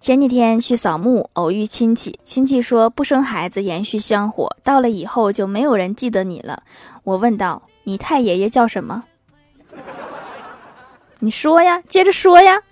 前几天去扫墓偶遇亲戚亲戚说不生孩子延续香火到了以后就没有人记得你了。我问道你太爷爷叫什么你说呀接着说呀。